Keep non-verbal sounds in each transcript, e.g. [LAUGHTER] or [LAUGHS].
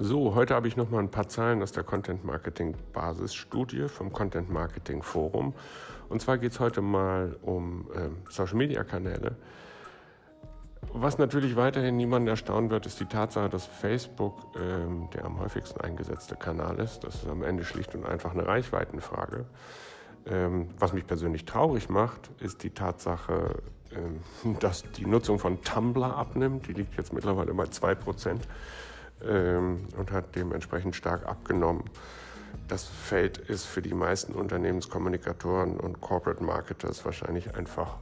So, heute habe ich noch mal ein paar Zahlen aus der Content Marketing Basisstudie vom Content Marketing Forum. Und zwar geht es heute mal um ähm, Social Media Kanäle. Was natürlich weiterhin niemanden erstaunen wird, ist die Tatsache, dass Facebook ähm, der am häufigsten eingesetzte Kanal ist. Das ist am Ende schlicht und einfach eine Reichweitenfrage. Ähm, was mich persönlich traurig macht, ist die Tatsache, ähm, [LAUGHS] dass die Nutzung von Tumblr abnimmt. Die liegt jetzt mittlerweile bei 2% ähm, und hat dementsprechend stark abgenommen. Das Feld ist für die meisten Unternehmenskommunikatoren und Corporate Marketers wahrscheinlich einfach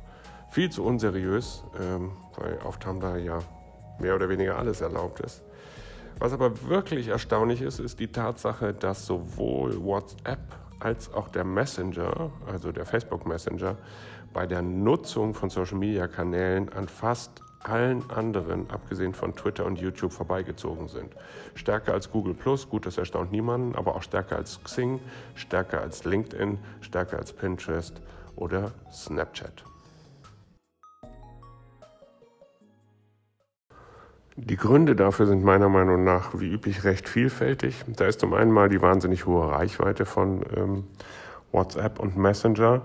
viel zu unseriös, ähm, weil auf Tumblr ja mehr oder weniger alles erlaubt ist. Was aber wirklich erstaunlich ist, ist die Tatsache, dass sowohl WhatsApp als auch der Messenger, also der Facebook Messenger, bei der Nutzung von Social-Media-Kanälen an fast allen anderen, abgesehen von Twitter und YouTube, vorbeigezogen sind. Stärker als Google Plus, gut, das erstaunt niemanden, aber auch stärker als Xing, stärker als LinkedIn, stärker als Pinterest oder Snapchat. Die Gründe dafür sind meiner Meinung nach wie üblich recht vielfältig. Da ist zum einen mal die wahnsinnig hohe Reichweite von ähm, WhatsApp und Messenger.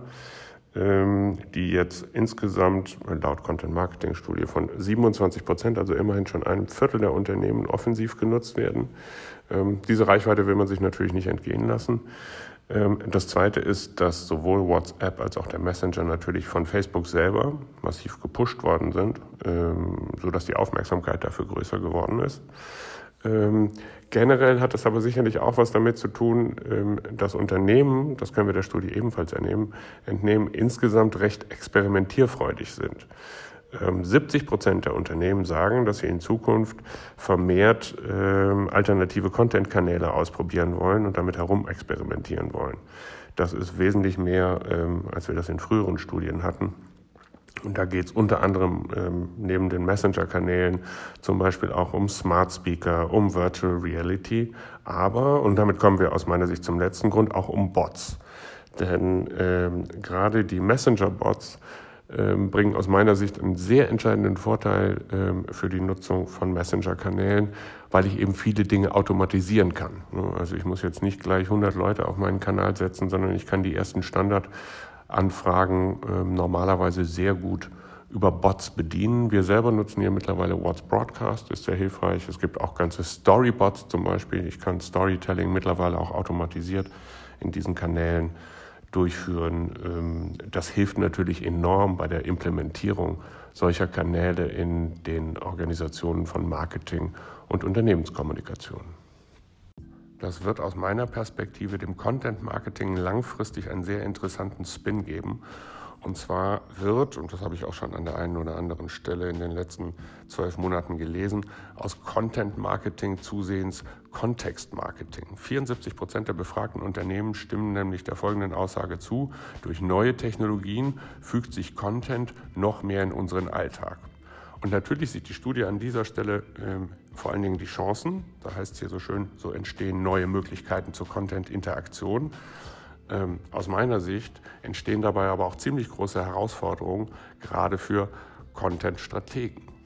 Ähm, die jetzt insgesamt laut Content Marketing Studie von 27 Prozent, also immerhin schon ein Viertel der Unternehmen offensiv genutzt werden. Ähm, diese Reichweite will man sich natürlich nicht entgehen lassen. Ähm, das zweite ist, dass sowohl WhatsApp als auch der Messenger natürlich von Facebook selber massiv gepusht worden sind, sodass die Aufmerksamkeit dafür größer geworden ist. Ähm, generell hat es aber sicherlich auch was damit zu tun, ähm, dass Unternehmen, das können wir der Studie ebenfalls entnehmen, entnehmen insgesamt recht experimentierfreudig sind. 70 ähm, Prozent der Unternehmen sagen, dass sie in Zukunft vermehrt ähm, alternative Content-Kanäle ausprobieren wollen und damit herum experimentieren wollen. Das ist wesentlich mehr, ähm, als wir das in früheren Studien hatten. Und da geht es unter anderem ähm, neben den Messenger-Kanälen zum Beispiel auch um Smart Speaker, um Virtual Reality, aber, und damit kommen wir aus meiner Sicht zum letzten Grund, auch um Bots. Denn ähm, gerade die Messenger-Bots ähm, bringen aus meiner Sicht einen sehr entscheidenden Vorteil ähm, für die Nutzung von Messenger-Kanälen, weil ich eben viele Dinge automatisieren kann. Also ich muss jetzt nicht gleich 100 Leute auf meinen Kanal setzen, sondern ich kann die ersten Standard Anfragen äh, normalerweise sehr gut über Bots bedienen. Wir selber nutzen hier mittlerweile What's Broadcast, ist sehr hilfreich. Es gibt auch ganze Storybots zum Beispiel. Ich kann Storytelling mittlerweile auch automatisiert in diesen Kanälen durchführen. Ähm, das hilft natürlich enorm bei der Implementierung solcher Kanäle in den Organisationen von Marketing und Unternehmenskommunikation. Das wird aus meiner Perspektive dem Content Marketing langfristig einen sehr interessanten Spin geben. Und zwar wird, und das habe ich auch schon an der einen oder anderen Stelle in den letzten zwölf Monaten gelesen, aus Content Marketing zusehends Kontext Marketing. 74 Prozent der befragten Unternehmen stimmen nämlich der folgenden Aussage zu. Durch neue Technologien fügt sich Content noch mehr in unseren Alltag. Und natürlich sieht die Studie an dieser Stelle ähm, vor allen Dingen die Chancen. Da heißt es hier so schön, so entstehen neue Möglichkeiten zur Content-Interaktion. Ähm, aus meiner Sicht entstehen dabei aber auch ziemlich große Herausforderungen, gerade für Content-Strategen.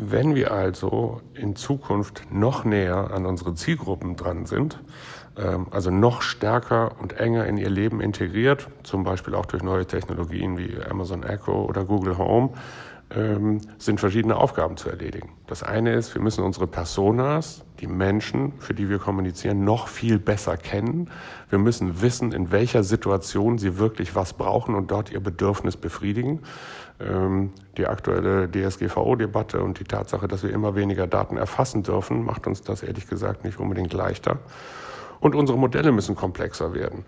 Wenn wir also in Zukunft noch näher an unsere Zielgruppen dran sind, ähm, also noch stärker und enger in ihr Leben integriert, zum Beispiel auch durch neue Technologien wie Amazon Echo oder Google Home, ähm, sind verschiedene Aufgaben zu erledigen. Das eine ist, wir müssen unsere Personas, die Menschen, für die wir kommunizieren, noch viel besser kennen. Wir müssen wissen, in welcher Situation sie wirklich was brauchen und dort ihr Bedürfnis befriedigen. Ähm, die aktuelle DSGVO-Debatte und die Tatsache, dass wir immer weniger Daten erfassen dürfen, macht uns das ehrlich gesagt nicht unbedingt leichter. Und unsere Modelle müssen komplexer werden.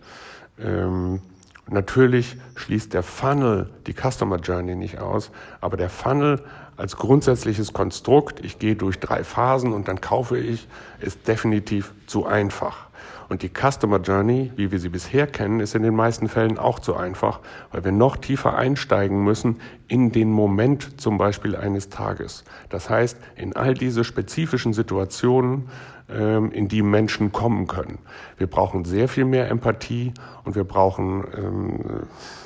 Ähm, Natürlich schließt der Funnel die Customer Journey nicht aus, aber der Funnel als grundsätzliches Konstrukt, ich gehe durch drei Phasen und dann kaufe ich, ist definitiv zu einfach. Und die Customer Journey, wie wir sie bisher kennen, ist in den meisten Fällen auch zu einfach, weil wir noch tiefer einsteigen müssen in den Moment zum Beispiel eines Tages. Das heißt, in all diese spezifischen Situationen, ähm, in die Menschen kommen können. Wir brauchen sehr viel mehr Empathie und wir brauchen ähm,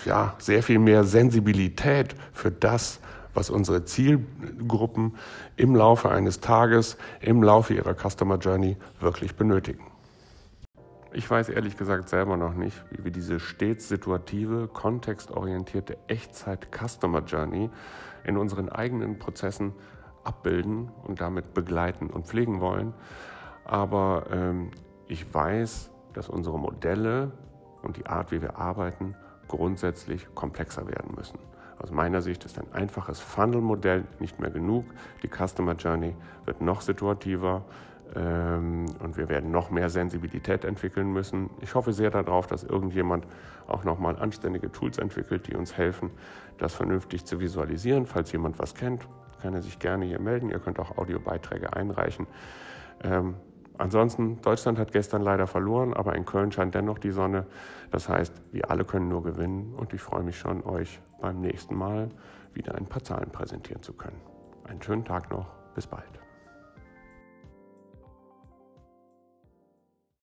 ja, sehr viel mehr Sensibilität für das, was unsere Zielgruppen im Laufe eines Tages, im Laufe ihrer Customer Journey wirklich benötigen. Ich weiß ehrlich gesagt selber noch nicht, wie wir diese stets situative, kontextorientierte Echtzeit-Customer Journey in unseren eigenen Prozessen abbilden und damit begleiten und pflegen wollen. Aber ähm, ich weiß, dass unsere Modelle und die Art, wie wir arbeiten, grundsätzlich komplexer werden müssen. Aus meiner Sicht ist ein einfaches Funnel-Modell nicht mehr genug. Die Customer Journey wird noch situativer ähm, und wir werden noch mehr Sensibilität entwickeln müssen. Ich hoffe sehr darauf, dass irgendjemand auch nochmal anständige Tools entwickelt, die uns helfen, das vernünftig zu visualisieren. Falls jemand was kennt, kann er sich gerne hier melden. Ihr könnt auch Audiobeiträge einreichen. Ähm, ansonsten, Deutschland hat gestern leider verloren, aber in Köln scheint dennoch die Sonne. Das heißt, wir alle können nur gewinnen und ich freue mich schon, euch beim nächsten Mal wieder ein paar Zahlen präsentieren zu können. Einen schönen Tag noch, bis bald.